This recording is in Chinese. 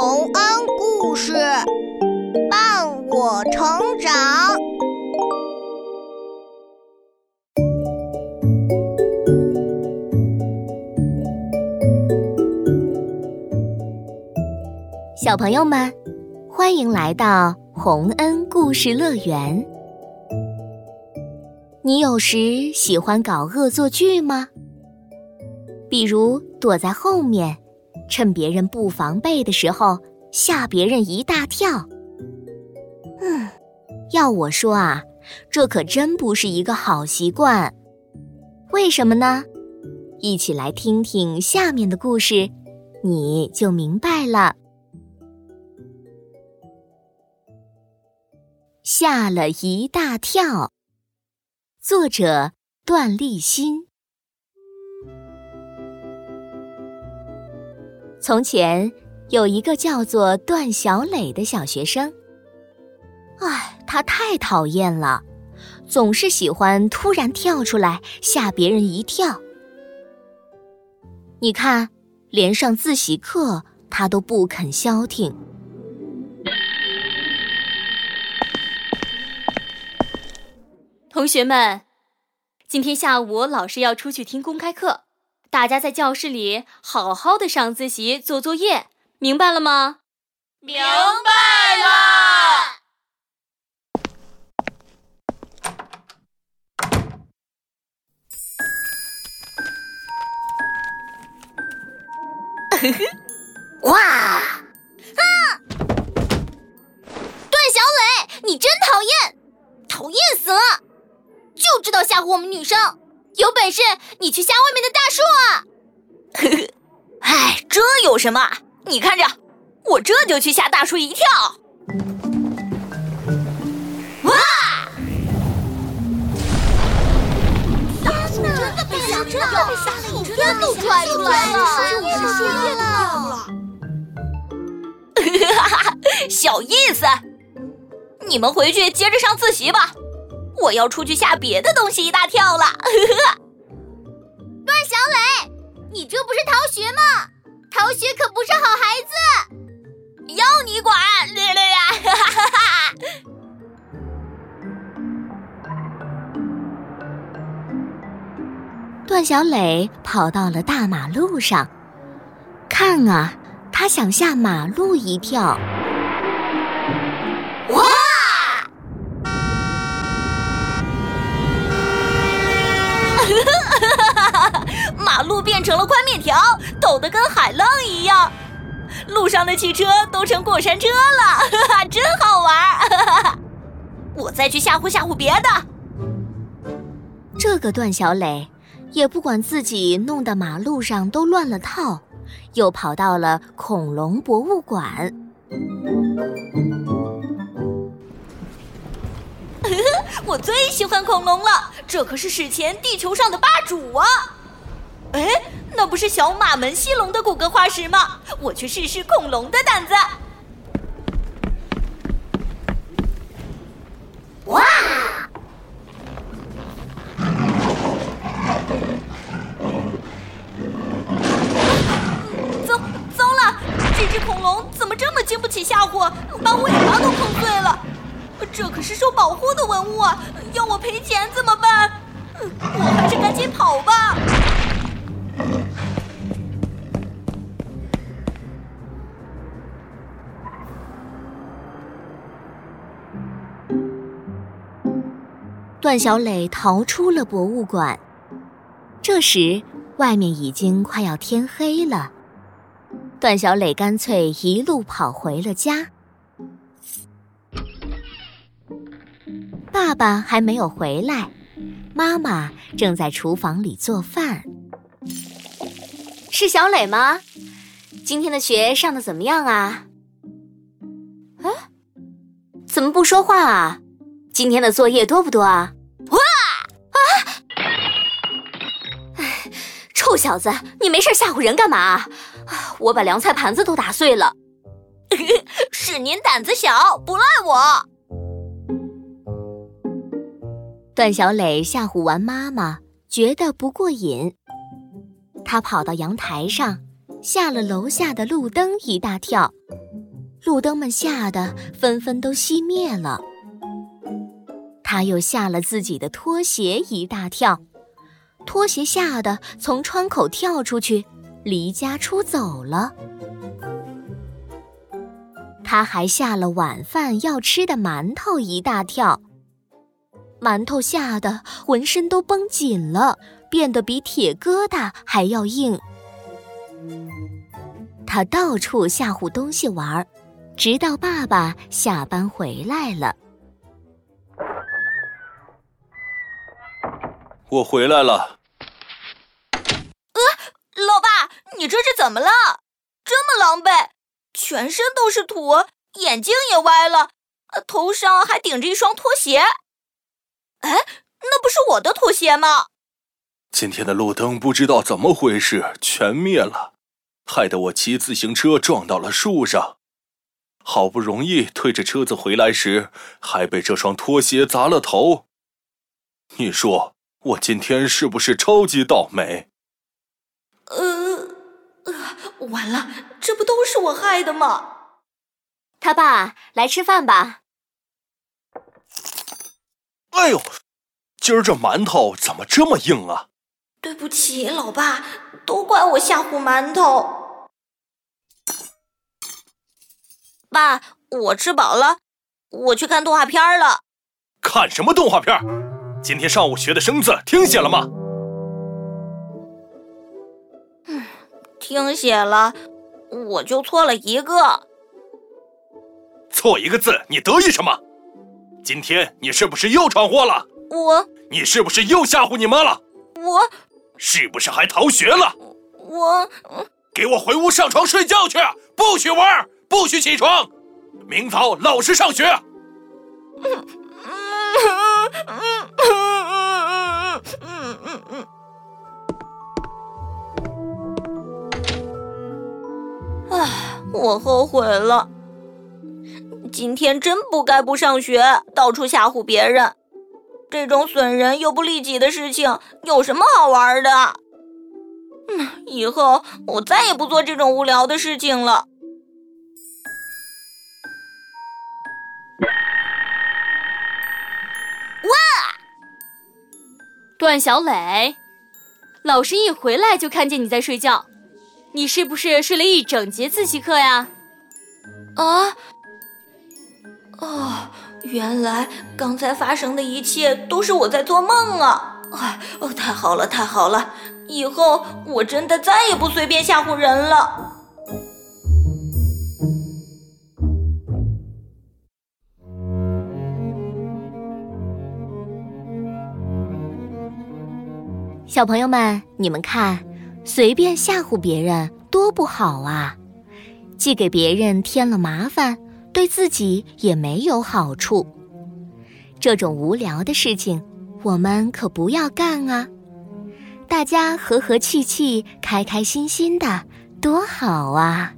洪恩故事伴我成长。小朋友们，欢迎来到洪恩故事乐园。你有时喜欢搞恶作剧吗？比如躲在后面，趁别人不防备的时候吓别人一大跳。嗯，要我说啊，这可真不是一个好习惯。为什么呢？一起来听听下面的故事，你就明白了。吓了一大跳。作者：段立新。从前有一个叫做段小磊的小学生，唉，他太讨厌了，总是喜欢突然跳出来吓别人一跳。你看，连上自习课他都不肯消停。同学们，今天下午老师要出去听公开课。大家在教室里好好的上自习、做作业，明白了吗？明白了。哇！啊！段小磊，你真讨厌，讨厌死了！就知道吓唬我们女生。有本事你去吓外面的大树啊！呵呵，哎，这有什么？你看着，我这就去吓大树一跳。哇！天哪！真的被吓着了，天都拽出来了，树叶了。哈哈，小意思。你们回去接着上自习吧。我要出去吓别的东西一大跳了！呵 呵段小磊，你这不是逃学吗？逃学可不是好孩子，要你管！略略呀！哈哈哈哈！段小磊跑到了大马路上，看啊，他想吓马路一跳。马路变成了宽面条，抖得跟海浪一样，路上的汽车都成过山车了，哈哈，真好玩！我再去吓唬吓唬别的。这个段小磊也不管自己弄得马路上都乱了套，又跑到了恐龙博物馆。我最喜欢恐龙了，这可是史前地球上的霸主啊！哎，那不是小马门溪龙的骨骼化石吗？我去试试恐龙的胆子。哇！糟糟了，这只恐龙怎么这么经不起吓唬，把尾巴都碰碎了？这可是受保护的文物啊！要我赔钱怎么办？我还是赶紧跑吧。段小磊逃出了博物馆。这时，外面已经快要天黑了。段小磊干脆一路跑回了家。爸爸还没有回来，妈妈正在厨房里做饭。是小磊吗？今天的学上的怎么样啊？啊，怎么不说话啊？今天的作业多不多啊？哇！啊！哎，臭小子，你没事吓唬人干嘛？我把凉菜盘子都打碎了。是您胆子小，不赖我。段小磊吓唬完妈妈，觉得不过瘾，他跑到阳台上，吓了楼下的路灯一大跳，路灯们吓得纷纷都熄灭了。他又吓了自己的拖鞋一大跳，拖鞋吓得从窗口跳出去，离家出走了。他还吓了晚饭要吃的馒头一大跳，馒头吓得浑身都绷紧了，变得比铁疙瘩还要硬。他到处吓唬东西玩儿，直到爸爸下班回来了。我回来了。呃，老爸，你这是怎么了？这么狼狈，全身都是土，眼睛也歪了，头上还顶着一双拖鞋。哎，那不是我的拖鞋吗？今天的路灯不知道怎么回事，全灭了。害得我骑自行车撞到了树上，好不容易推着车子回来时，还被这双拖鞋砸了头。你说我今天是不是超级倒霉？呃，呃完了，这不都是我害的吗？他爸来吃饭吧。哎呦，今儿这馒头怎么这么硬啊？对不起，老爸，都怪我吓唬馒头。爸，我吃饱了，我去看动画片了。看什么动画片？今天上午学的生字听写了吗？嗯，听写了，我就错了一个。错一个字，你得意什么？今天你是不是又闯祸了？我。你是不是又吓唬你妈了？我。是不是还逃学了？我，给我回屋上床睡觉去，不许玩，不许起床，明早老实上学。嗯嗯嗯嗯嗯嗯嗯。唉，我后悔了，今天真不该不上学，到处吓唬别人。这种损人又不利己的事情有什么好玩的？嗯，以后我再也不做这种无聊的事情了。哇！段小磊，老师一回来就看见你在睡觉，你是不是睡了一整节自习课呀？啊？哦。原来刚才发生的一切都是我在做梦啊！哎，哦，太好了，太好了！以后我真的再也不随便吓唬人了。小朋友们，你们看，随便吓唬别人多不好啊！既给别人添了麻烦。对自己也没有好处，这种无聊的事情，我们可不要干啊！大家和和气气、开开心心的，多好啊！